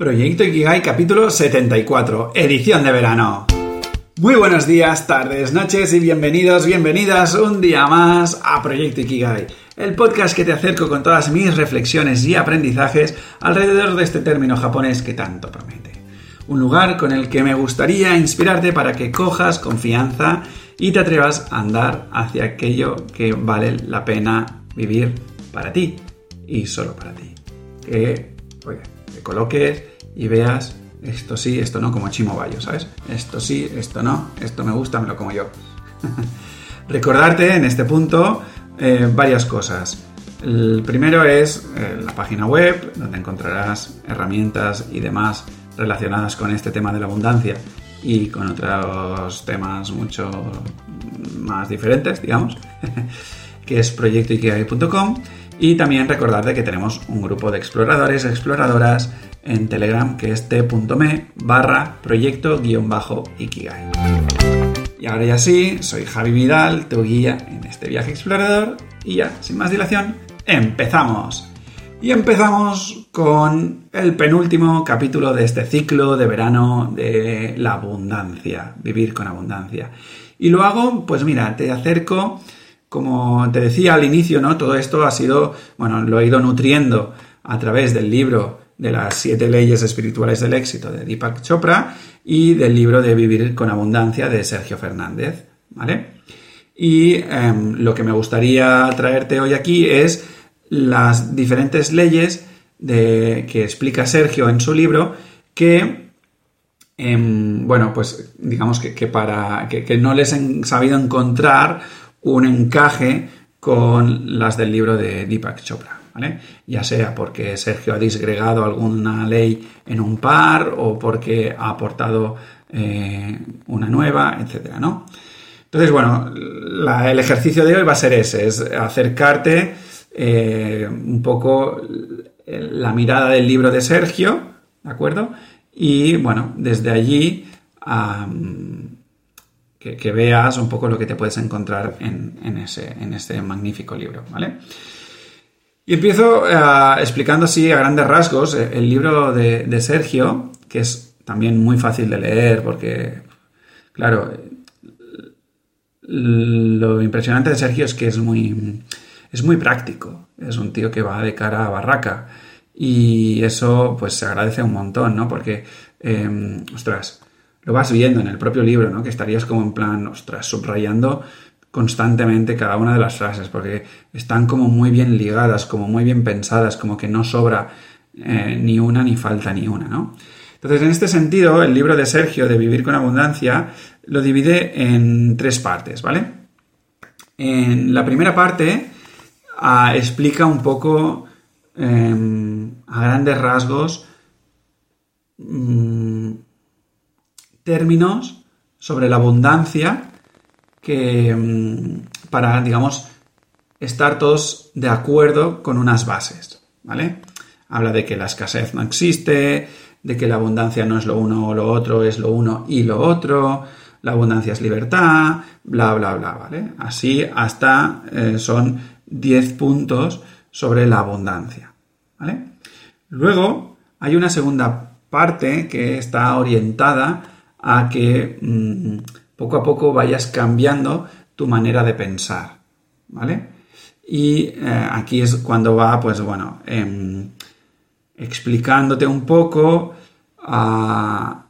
Proyecto Ikigai capítulo 74, edición de verano. Muy buenos días, tardes, noches y bienvenidos, bienvenidas un día más a Proyecto Ikigai, el podcast que te acerco con todas mis reflexiones y aprendizajes alrededor de este término japonés que tanto promete. Un lugar con el que me gustaría inspirarte para que cojas confianza y te atrevas a andar hacia aquello que vale la pena vivir para ti y solo para ti. Que, oye, te coloques y veas esto sí, esto no, como Chimo Bayo, ¿sabes? Esto sí, esto no, esto me gusta, me lo como yo. Recordarte en este punto eh, varias cosas. El primero es eh, la página web, donde encontrarás herramientas y demás relacionadas con este tema de la abundancia y con otros temas mucho más diferentes, digamos, que es proyectoikigai.com. Y también recordarte que tenemos un grupo de exploradores, exploradoras, en Telegram que es t.me barra proyecto guion bajo Ikigai. Y ahora ya sí, soy Javi Vidal, tu guía en este viaje explorador y ya, sin más dilación, empezamos. Y empezamos con el penúltimo capítulo de este ciclo de verano de la abundancia, vivir con abundancia. Y lo hago, pues mira, te acerco, como te decía al inicio, ¿no? Todo esto ha sido, bueno, lo he ido nutriendo a través del libro de las siete leyes espirituales del éxito de Deepak Chopra y del libro de Vivir con Abundancia de Sergio Fernández. ¿Vale? Y em, lo que me gustaría traerte hoy aquí es las diferentes leyes de, que explica Sergio en su libro que, em, bueno, pues digamos que, para que, no les han sabido encontrar un encaje con las del libro de Deepak Chopra. Ya sea porque Sergio ha disgregado alguna ley en un par o porque ha aportado eh, una nueva, etcétera, ¿no? Entonces, bueno, el ejercicio de hoy va a ser ese, es acercarte eh, un poco la mirada del libro de Sergio, ¿de acuerdo? Y bueno, desde allí que, veas un poco lo que te puedes encontrar en, ese, este magnífico libro, ¿vale? Y empiezo eh, explicando así a grandes rasgos eh, el libro de, Sergio, que es también muy fácil de leer porque, claro, lo impresionante de Sergio es que es muy, es muy práctico. Es un tío que va de cara a barraca. Y eso pues se agradece un montón, ¿no? Porque, em, ostras, lo vas viendo en el propio libro, ¿no? Que estarías como en plan, ostras, subrayando constantemente cada una de las frases, porque están como muy bien ligadas, como muy bien pensadas, como que no sobra eh, ni una ni falta ni una, ¿no? Entonces, en este sentido, el libro de Sergio de Vivir con Abundancia lo divide en tres partes, ¿vale? En la primera parte ah, explica un poco em, a grandes rasgos mm, términos sobre la abundancia que mm, para, digamos, estar todos de acuerdo con unas bases, ¿vale? Habla de que la escasez no existe, de que la abundancia no es lo uno o lo otro, es lo uno y lo otro, la abundancia es libertad, bla, bla, bla, ¿vale? Así hasta eh, son 10 puntos sobre la abundancia, ¿vale? Luego hay una segunda parte que está orientada a que mm, poco a poco vayas cambiando tu manera de pensar, ¿vale? Y eh, aquí es cuando va, pues bueno, em, explicándote un poco ah,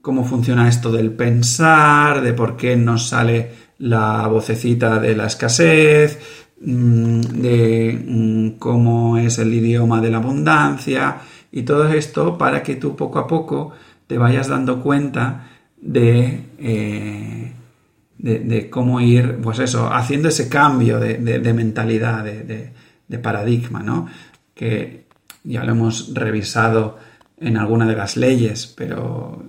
cómo funciona esto del pensar, de por qué nos sale la vocecita de la escasez, mm, de mm, cómo es el idioma de la abundancia y todo esto para que tú poco a poco te vayas dando cuenta eh, de, de, cómo ir, pues eso, haciendo ese cambio de, mentalidad, de, paradigma, ¿no? Que ya lo hemos revisado en alguna de las leyes, pero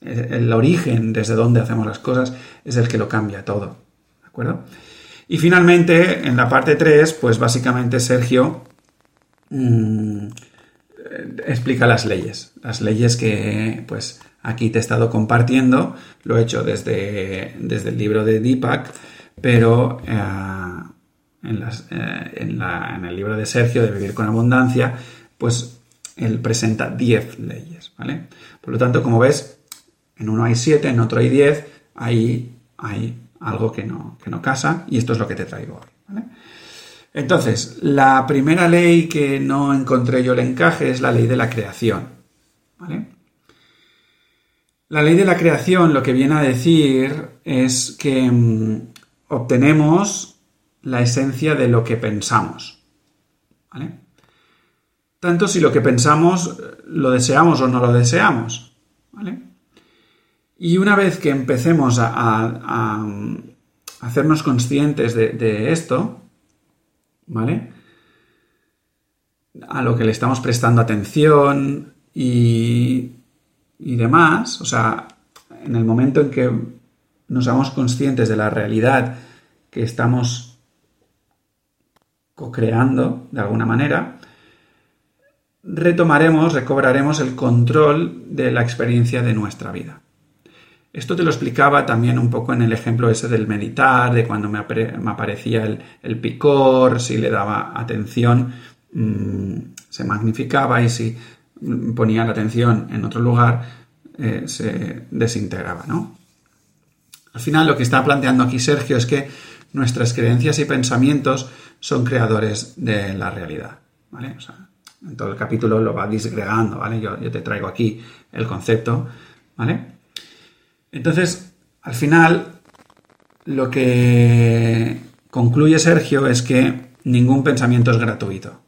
el origen desde donde hacemos las cosas es el que lo cambia todo, ¿de acuerdo? Y finalmente, en la parte 3, pues básicamente Sergio mm, explica las leyes, las leyes que, pues, aquí te he estado compartiendo, lo he hecho desde, desde el libro de Deepak, pero eh, en, eh, en, el libro de Sergio de Vivir con Abundancia, pues él presenta 10 leyes, ¿vale? Por lo tanto, como ves, en uno hay 7, en otro hay 10, ahí hay algo que no, que no casa y esto es lo que te traigo hoy. Entonces, la primera ley que no encontré yo el encaje es la ley de la creación, ¿vale? La ley de la creación lo que viene a decir es que mm, obtenemos la esencia de lo que pensamos, tanto si lo que pensamos lo deseamos o no lo deseamos. Y una vez que empecemos a, hacernos conscientes de, esto, ¿vale? A lo que le estamos prestando atención y, y demás, o sea, en el momento en que nos conscientes de la realidad que estamos co-creando de alguna manera, retomaremos, recobraremos el control de la experiencia de nuestra vida. Esto te lo explicaba también un poco en el ejemplo ese del meditar, de cuando me, aparecía el, picor, si le daba atención, mm, se magnificaba y si ponía la atención en otro lugar, eh, se desintegraba, ¿no? Al final lo que está planteando aquí Sergio es que nuestras creencias y pensamientos son creadores de la realidad, ¿vale? En todo el capítulo lo va disgregando, ¿vale? Yo, te traigo aquí el concepto, ¿vale? Entonces, al final, lo que concluye Sergio es que ningún pensamiento es gratuito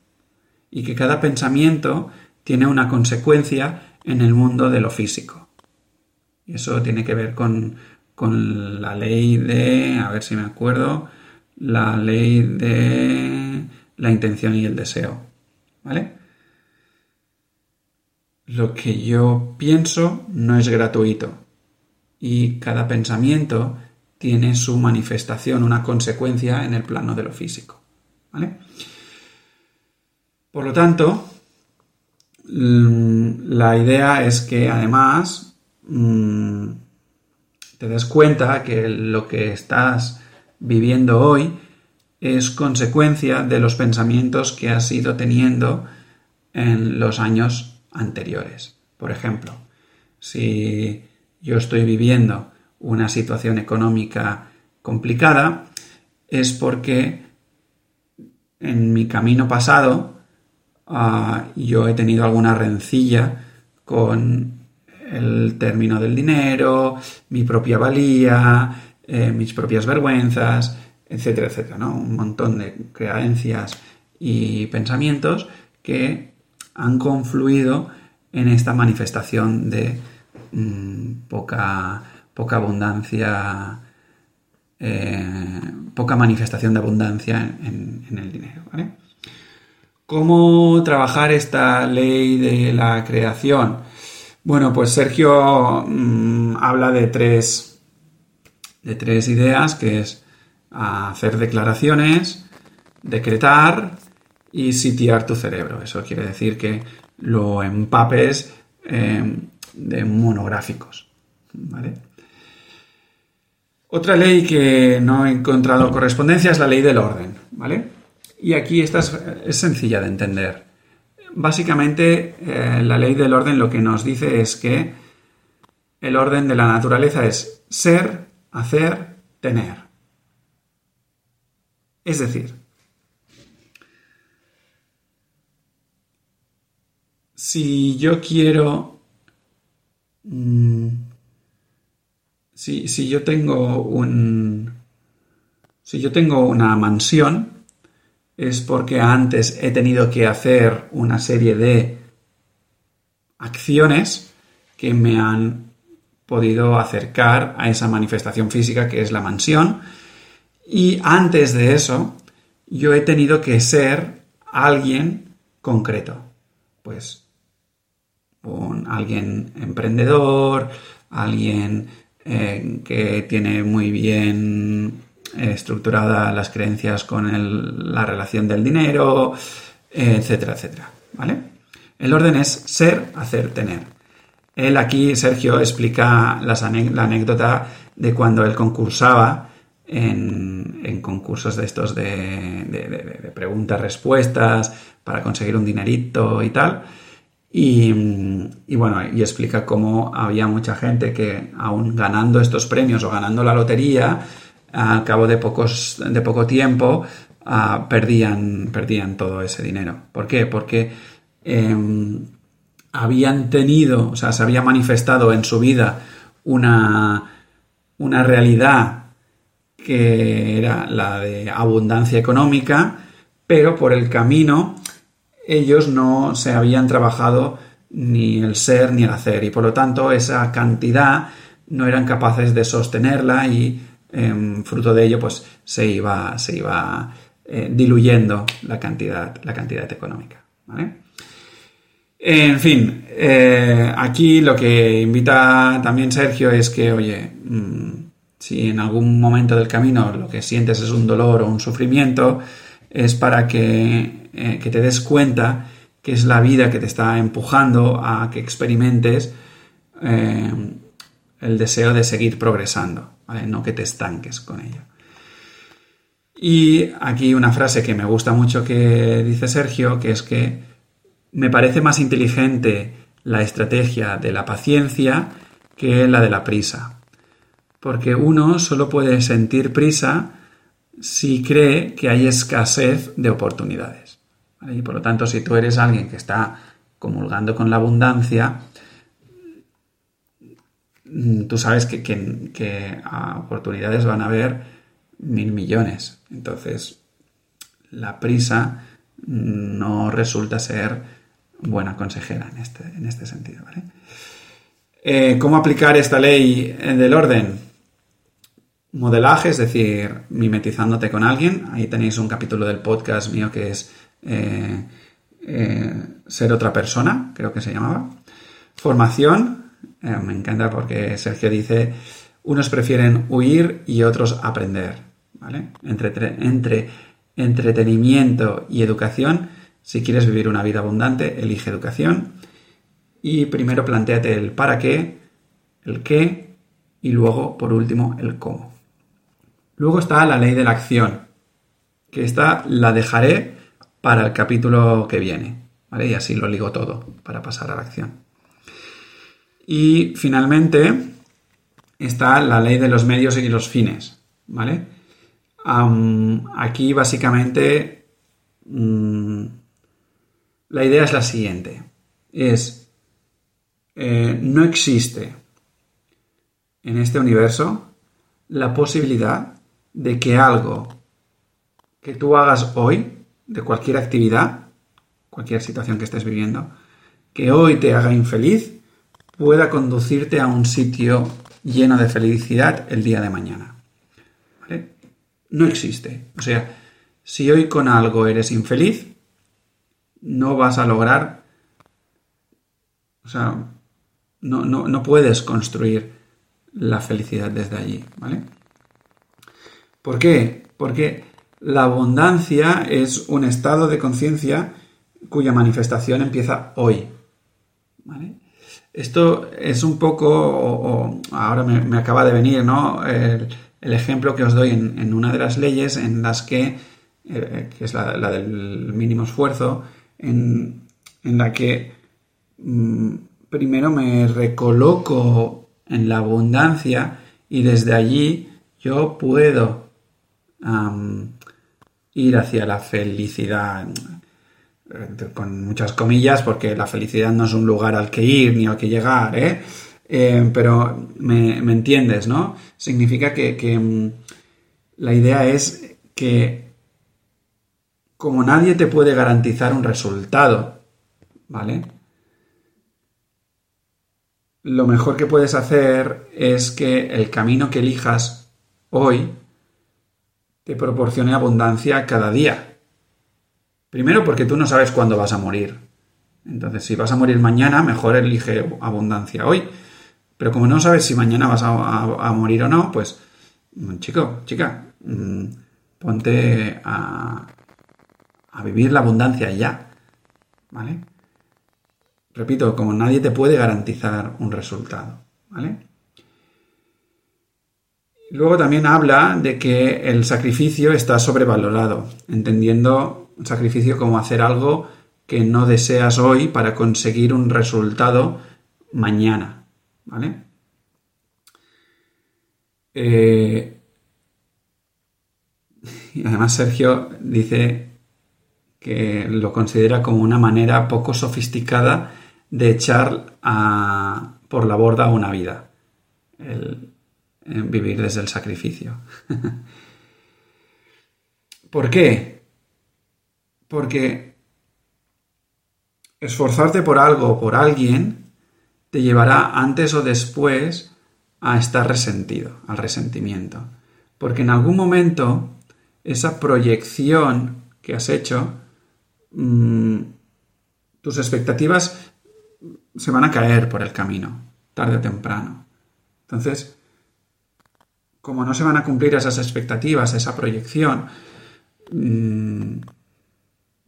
y que cada pensamiento tiene una consecuencia en el mundo de lo físico. Y eso tiene que ver con, con la ley de, a ver si me acuerdo, la ley de la intención y el deseo. ¿Vale? Lo que yo pienso no es gratuito y cada pensamiento tiene su manifestación, una consecuencia en el plano de lo físico. ¿vale? Por lo tanto, la idea es que además mm, te des cuenta que lo que estás viviendo hoy es consecuencia de los pensamientos que has ido teniendo en los años anteriores. Por ejemplo, si yo estoy viviendo una situación económica complicada, es porque en mi camino pasado ah, yo he tenido alguna rencilla con el término del dinero, mi propia valía, eh, mis propias vergüenzas, etcétera, etcétera, ¿no? Un montón de creencias y pensamientos que han confluido en esta manifestación de mm, poca, poca abundancia, eh, poca manifestación de abundancia en, el dinero. ¿Cómo trabajar esta ley de la creación? Bueno, pues Sergio mm, habla de tres, de tres ideas, que es hacer declaraciones, decretar y sitiar tu cerebro. Eso quiere decir que lo empapes eh, de monográficos. Otra ley que no he encontrado correspondencia es la ley del orden. ¿vale? Y aquí esta es, sencilla de entender. Básicamente, eh, la ley del orden lo que nos dice es que el orden de la naturaleza es ser, hacer, tener. Es decir, si yo quiero... Mm, si, yo tengo un... Si yo tengo una mansión, es porque antes he tenido que hacer una serie de acciones que me han podido acercar a esa manifestación física que es la mansión. Y antes de eso, yo he tenido que ser alguien concreto. Pues alguien emprendedor, alguien eh, que tiene muy bien estructurada las creencias con la relación del dinero, etcétera, etcétera. ¿Vale? El orden es ser, hacer, tener. Él aquí, Sergio, explica la anécdota de cuando él concursaba en, concursos de estos de, preguntas-respuestas para conseguir un dinerito y tal Y, bueno, y explica cómo había mucha gente que aún ganando estos premios o ganando la lotería, al cabo de, pocos, de poco tiempo, ah, perdían, perdían todo ese dinero. ¿Por qué? Porque em, habían tenido, o sea, se había manifestado en su vida una, una realidad que era la de abundancia económica, pero por el camino ellos no se habían trabajado ni el ser ni el hacer y por lo tanto esa cantidad no eran capaces de sostenerla y em, fruto de ello pues se iba, se iba eh, diluyendo la cantidad, la cantidad económica. En fin, eh, aquí lo que invita también Sergio es que, oye, mm, si en algún momento del camino lo que sientes es un dolor o un sufrimiento, es para que, eh, te des cuenta que es la vida que te está empujando a que experimentes el deseo de seguir progresando, no que te estanques con ello. Y aquí una frase que me gusta mucho que dice Sergio, que es que me parece más inteligente la estrategia de la paciencia que la de la prisa. Porque uno solo puede sentir prisa si cree que hay escasez de oportunidades. Y por lo tanto, si tú eres alguien que está comulgando con la abundancia, tú sabes que, que, oportunidades van a haber mil millones. Entonces, la prisa no resulta ser buena consejera en este, en este sentido. Eh, ¿Cómo aplicar esta ley del orden? modelaje, es decir, mimetizándote con alguien. Ahí tenéis un capítulo del podcast mío que es eh, eh, ser otra persona, creo que se llamaba. Formación, eh, me encanta porque Sergio dice, unos prefieren huir y otros aprender. ¿vale? Entre, entre entretenimiento y educación, si quieres vivir una vida abundante, elige educación. Y primero planteate el para qué, el qué y luego, por último, el cómo. Luego está la ley de la acción, que esta la dejaré para el capítulo que viene, ¿vale? Y así lo ligo todo para pasar a la acción. Y finalmente está la ley de los medios y los fines, ¿vale? aquí básicamente mm, la idea es la siguiente, es eh, no existe en este universo la posibilidad de que algo que tú hagas hoy, de cualquier actividad, cualquier situación que estés viviendo, que hoy te haga infeliz, pueda conducirte a un sitio lleno de felicidad el día de mañana. ¿Vale? No existe. O sea, si hoy con algo eres infeliz, no vas a lograr, o sea, no, no, no puedes construir la felicidad desde allí, ¿vale? ¿Por qué? Porque la abundancia es un estado de conciencia cuya manifestación empieza hoy. Esto es un poco, ahora me, acaba de venir, ¿no? El, ejemplo que os doy en, una de las leyes en las que, eh, que es la, del mínimo esfuerzo, en, la que mm, primero me recoloco en la abundancia y desde allí yo puedo ir hacia la felicidad, con muchas comillas, porque la felicidad no es un lugar al que ir ni al que llegar, ¿eh? Eh, pero me, entiendes, ¿no? Significa que, mm, la idea es que como nadie te puede garantizar un resultado, ¿vale? Lo mejor que puedes hacer es que el camino que elijas hoy te proporcione abundancia cada día. Primero porque tú no sabes cuándo vas a morir. Entonces, si vas a morir mañana, mejor elige abundancia hoy. Pero como no sabes si mañana vas a, morir o no, pues, mm, chico, chica, mm, ponte a, a vivir la abundancia ya. ¿Vale? Repito, como nadie te puede garantizar un resultado. ¿Vale? Luego también habla de que el sacrificio está sobrevalorado, entendiendo un sacrificio como hacer algo que no deseas hoy para conseguir un resultado mañana. ¿Vale? Eh, y además Sergio dice que lo considera como una manera poco sofisticada de echar por la borda una vida, vivir desde el sacrificio. ¿Por qué? Porque esforzarte por algo o por alguien te llevará antes o después a estar resentido, al resentimiento. Porque en algún momento esa proyección que has hecho, mm, tus expectativas se van a caer por el camino, tarde o temprano. Entonces, como no se van a cumplir esas expectativas, esa proyección, mm,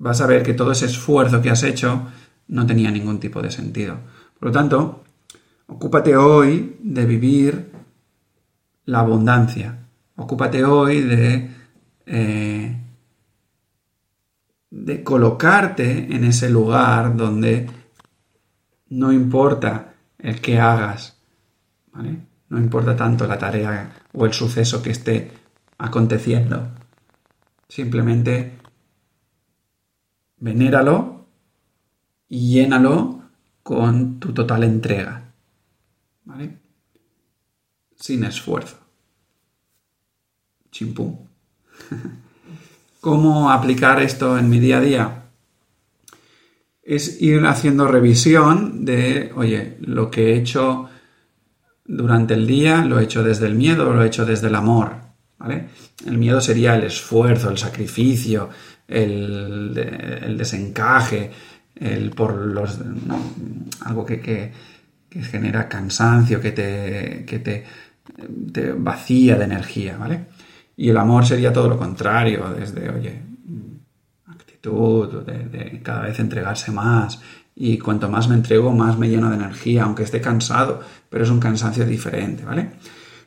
vas a ver que todo ese esfuerzo que has hecho no tenía ningún tipo de sentido. Por lo tanto, ocúpate hoy de vivir la abundancia. Ocúpate hoy de, eh, de colocarte en ese lugar donde no importa el que hagas, ¿vale? No importa tanto la tarea o el suceso que esté aconteciendo. Simplemente venéralo y llénalo con tu total entrega. ¿Vale? Sin esfuerzo. Chimpum. ¿Cómo aplicar esto en mi día a día? Es ir haciendo revisión de, oye, lo que he hecho durante el día, lo he hecho desde el miedo lo he hecho desde el amor. ¿vale? El miedo sería el esfuerzo, el sacrificio, el, desencaje, el por los. algo que, genera cansancio, que te, que te, vacía de energía, ¿vale? Y el amor sería todo lo contrario, desde, oye, actitud, de cada vez entregarse más, y cuanto más me entrego, más me lleno de energía, aunque esté cansado, pero es un cansancio diferente, ¿vale?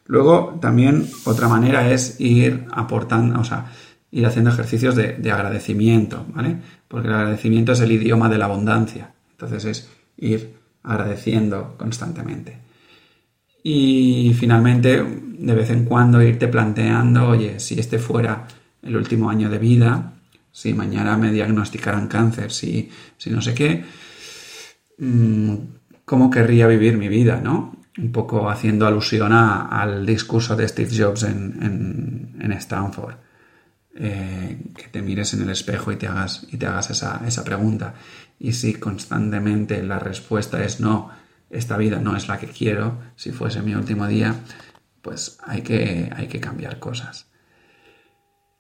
Luego, también otra manera es ir aportando, o sea, ir haciendo ejercicios de, agradecimiento, ¿vale? Porque el agradecimiento es el idioma de la abundancia. Entonces es ir agradeciendo constantemente. Y finalmente, de vez en cuando irte planteando, oye, si este fuera el último año de vida, si mañana me diagnosticaran cáncer, si, si no sé qué, mm, ¿cómo querría vivir mi vida, no? Un poco haciendo alusión al discurso de Steve Jobs en, en Stanford. Eh, que te mires en el espejo y te hagas, y te hagas esa, esa pregunta. Y si constantemente la respuesta es no, esta vida no es la que quiero, si fuese mi último día, pues hay que, hay que cambiar cosas.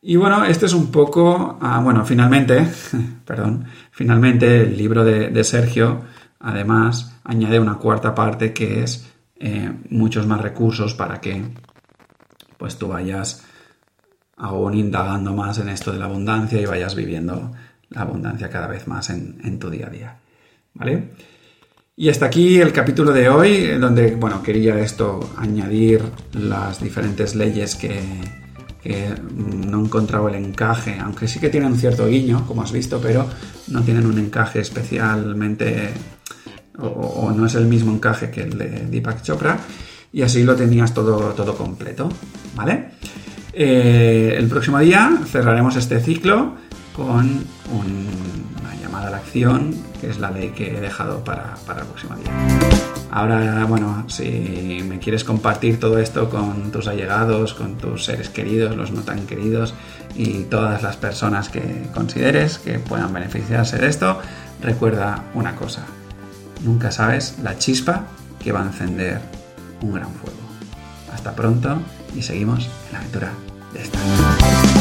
Y bueno, este es un poco, ah, bueno, finalmente, perdón, finalmente el libro de, Sergio, además, añade una cuarta parte que es eh, muchos más recursos para que pues tú vayas aún indagando más en esto de la abundancia y vayas viviendo la abundancia cada vez más en, tu día a día. ¿Vale? Y hasta aquí el capítulo de hoy, donde, bueno, quería esto, añadir las diferentes leyes que, no he encontrado el encaje, aunque sí que tienen un cierto guiño, como has visto, pero no tienen un encaje especialmente, o, no es el mismo encaje que el de Deepak Chopra, y así lo tenías todo, todo completo, ¿vale? Eh, el próximo día cerraremos este ciclo con una llamada a la acción, que es la ley que he dejado para, para el próximo día. Ahora, bueno, si me quieres compartir todo esto con tus allegados, con tus seres queridos, los no tan queridos y todas las personas que consideres que puedan beneficiarse de esto, recuerda una cosa, nunca sabes la chispa que va a encender un gran fuego. Hasta pronto y seguimos en la aventura de esta.